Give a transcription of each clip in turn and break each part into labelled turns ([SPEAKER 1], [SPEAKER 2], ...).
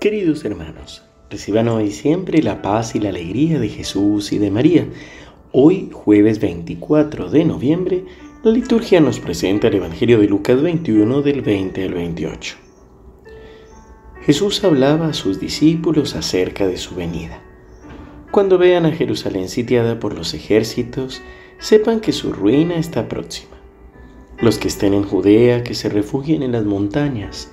[SPEAKER 1] Queridos hermanos, reciban hoy siempre la paz y la alegría de Jesús y de María. Hoy, jueves 24 de noviembre, la liturgia nos presenta el Evangelio de Lucas 21 del 20 al 28. Jesús hablaba a sus discípulos acerca de su venida. Cuando vean a Jerusalén sitiada por los ejércitos, sepan que su ruina está próxima. Los que estén en Judea, que se refugien en las montañas,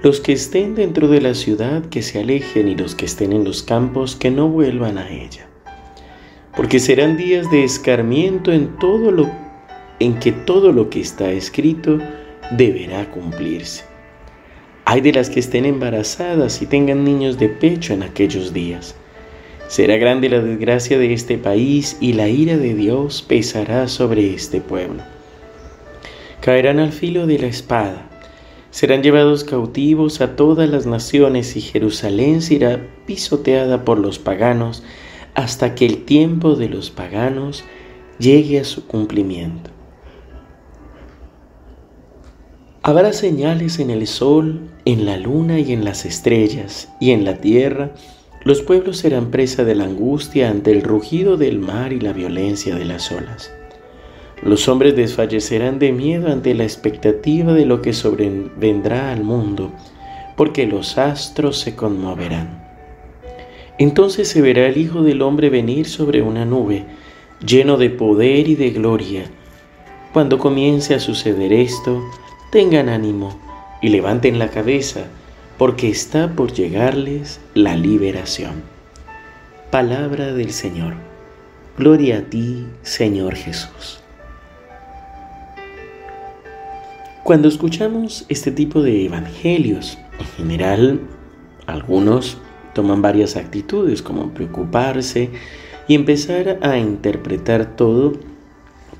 [SPEAKER 1] los que estén dentro de la ciudad que se alejen y los que estén en los campos que no vuelvan a ella. Porque serán días de escarmiento en todo lo en que todo lo que está escrito deberá cumplirse. Hay de las que estén embarazadas y tengan niños de pecho en aquellos días. Será grande la desgracia de este país y la ira de Dios pesará sobre este pueblo. Caerán al filo de la espada Serán llevados cautivos a todas las naciones y Jerusalén será pisoteada por los paganos hasta que el tiempo de los paganos llegue a su cumplimiento. Habrá señales en el sol, en la luna y en las estrellas, y en la tierra los pueblos serán presa de la angustia ante el rugido del mar y la violencia de las olas. Los hombres desfallecerán de miedo ante la expectativa de lo que sobrevendrá al mundo, porque los astros se conmoverán. Entonces se verá el Hijo del Hombre venir sobre una nube, lleno de poder y de gloria. Cuando comience a suceder esto, tengan ánimo y levanten la cabeza, porque está por llegarles la liberación. Palabra del Señor. Gloria a ti, Señor Jesús. Cuando escuchamos este tipo de evangelios, en general, algunos toman varias actitudes como preocuparse y empezar a interpretar todo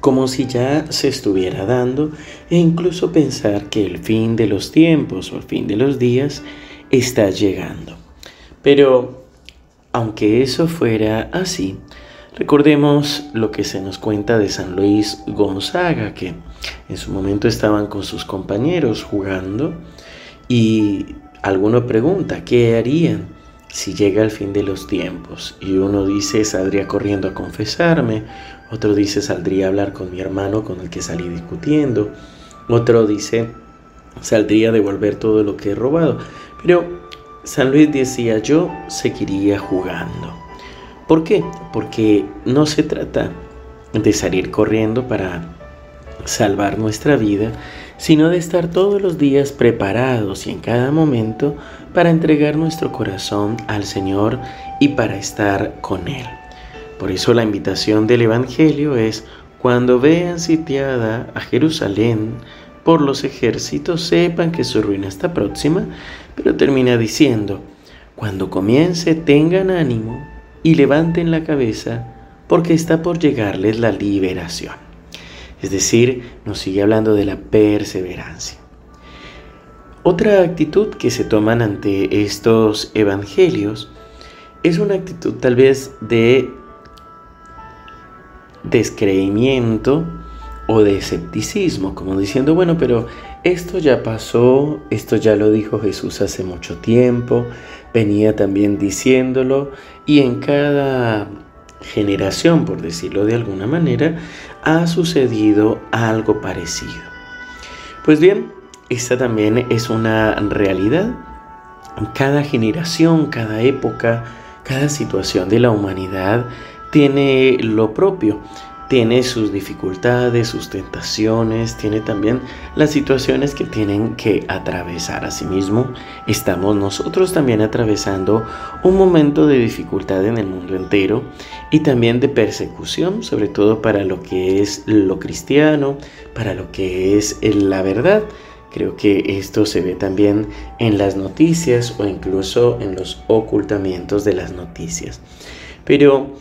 [SPEAKER 1] como si ya se estuviera dando e incluso pensar que el fin de los tiempos o el fin de los días está llegando. Pero aunque eso fuera así, Recordemos lo que se nos cuenta de San Luis Gonzaga, que en su momento estaban con sus compañeros jugando y alguno pregunta, ¿qué harían si llega el fin de los tiempos? Y uno dice, saldría corriendo a confesarme, otro dice, saldría a hablar con mi hermano con el que salí discutiendo, otro dice, saldría a devolver todo lo que he robado. Pero San Luis decía, yo seguiría jugando. ¿Por qué? Porque no se trata de salir corriendo para salvar nuestra vida, sino de estar todos los días preparados y en cada momento para entregar nuestro corazón al Señor y para estar con Él. Por eso la invitación del Evangelio es, cuando vean sitiada a Jerusalén por los ejércitos, sepan que su ruina está próxima, pero termina diciendo, cuando comience tengan ánimo y levanten la cabeza porque está por llegarles la liberación. Es decir, nos sigue hablando de la perseverancia. Otra actitud que se toman ante estos evangelios es una actitud tal vez de descreimiento o de escepticismo, como diciendo, bueno, pero esto ya pasó, esto ya lo dijo Jesús hace mucho tiempo, venía también diciéndolo y en cada generación, por decirlo de alguna manera, ha sucedido algo parecido. Pues bien, esta también es una realidad. Cada generación, cada época, cada situación de la humanidad tiene lo propio tiene sus dificultades, sus tentaciones, tiene también las situaciones que tienen que atravesar. Asimismo, estamos nosotros también atravesando un momento de dificultad en el mundo entero y también de persecución, sobre todo para lo que es lo cristiano, para lo que es la verdad. Creo que esto se ve también en las noticias o incluso en los ocultamientos de las noticias. Pero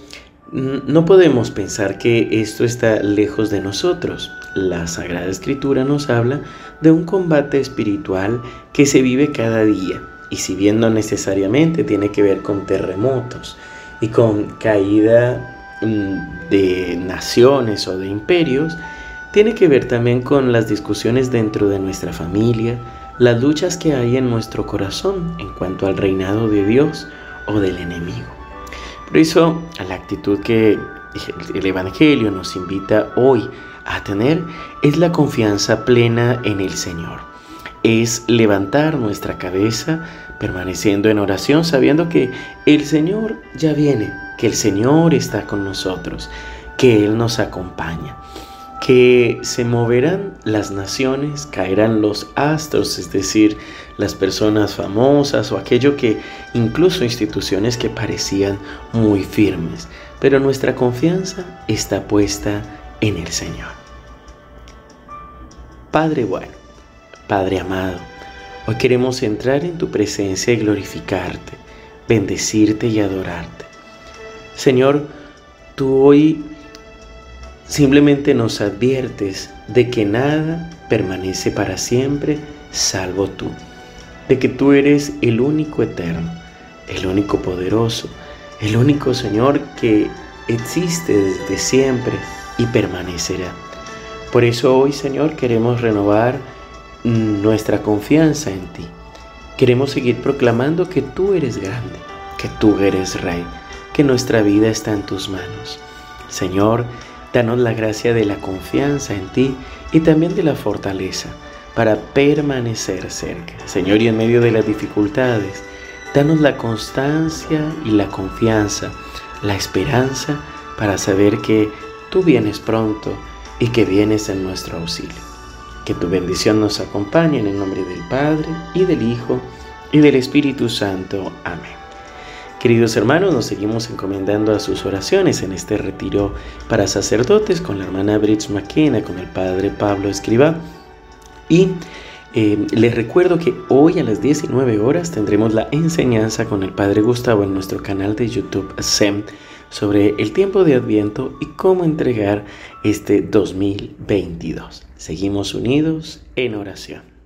[SPEAKER 1] no podemos pensar que esto está lejos de nosotros. La Sagrada Escritura nos habla de un combate espiritual que se vive cada día y si bien no necesariamente tiene que ver con terremotos y con caída mm, de naciones o de imperios, tiene que ver también con las discusiones dentro de nuestra familia, las luchas que hay en nuestro corazón en cuanto al reinado de Dios o del enemigo. Por eso, la actitud que el Evangelio nos invita hoy a tener es la confianza plena en el Señor. Es levantar nuestra cabeza permaneciendo en oración sabiendo que el Señor ya viene, que el Señor está con nosotros, que Él nos acompaña, que se moverán las naciones, caerán los astros, es decir, las personas famosas o aquello que incluso instituciones que parecían muy firmes, pero nuestra confianza está puesta en el Señor. Padre bueno, Padre amado, hoy queremos entrar en tu presencia y glorificarte, bendecirte y adorarte. Señor, tú hoy simplemente nos adviertes de que nada permanece para siempre salvo tú, de que tú eres el único eterno, el único poderoso, el único Señor que existe desde siempre y permanecerá. Por eso hoy, Señor, queremos renovar nuestra confianza en ti. Queremos seguir proclamando que tú eres grande, que tú eres rey, que nuestra vida está en tus manos. Señor, danos la gracia de la confianza en ti y también de la fortaleza para permanecer cerca. Señor, y en medio de las dificultades, danos la constancia y la confianza, la esperanza para saber que tú vienes pronto y que vienes en nuestro auxilio. Que tu bendición nos acompañe en el nombre del Padre y del Hijo y del Espíritu Santo. Amén. Queridos hermanos, nos seguimos encomendando a sus oraciones en este retiro para sacerdotes con la hermana Bridge McKenna, con el padre Pablo Escriba. Y eh, les recuerdo que hoy a las 19 horas tendremos la enseñanza con el padre Gustavo en nuestro canal de YouTube SEM sobre el tiempo de Adviento y cómo entregar este 2022. Seguimos unidos en oración.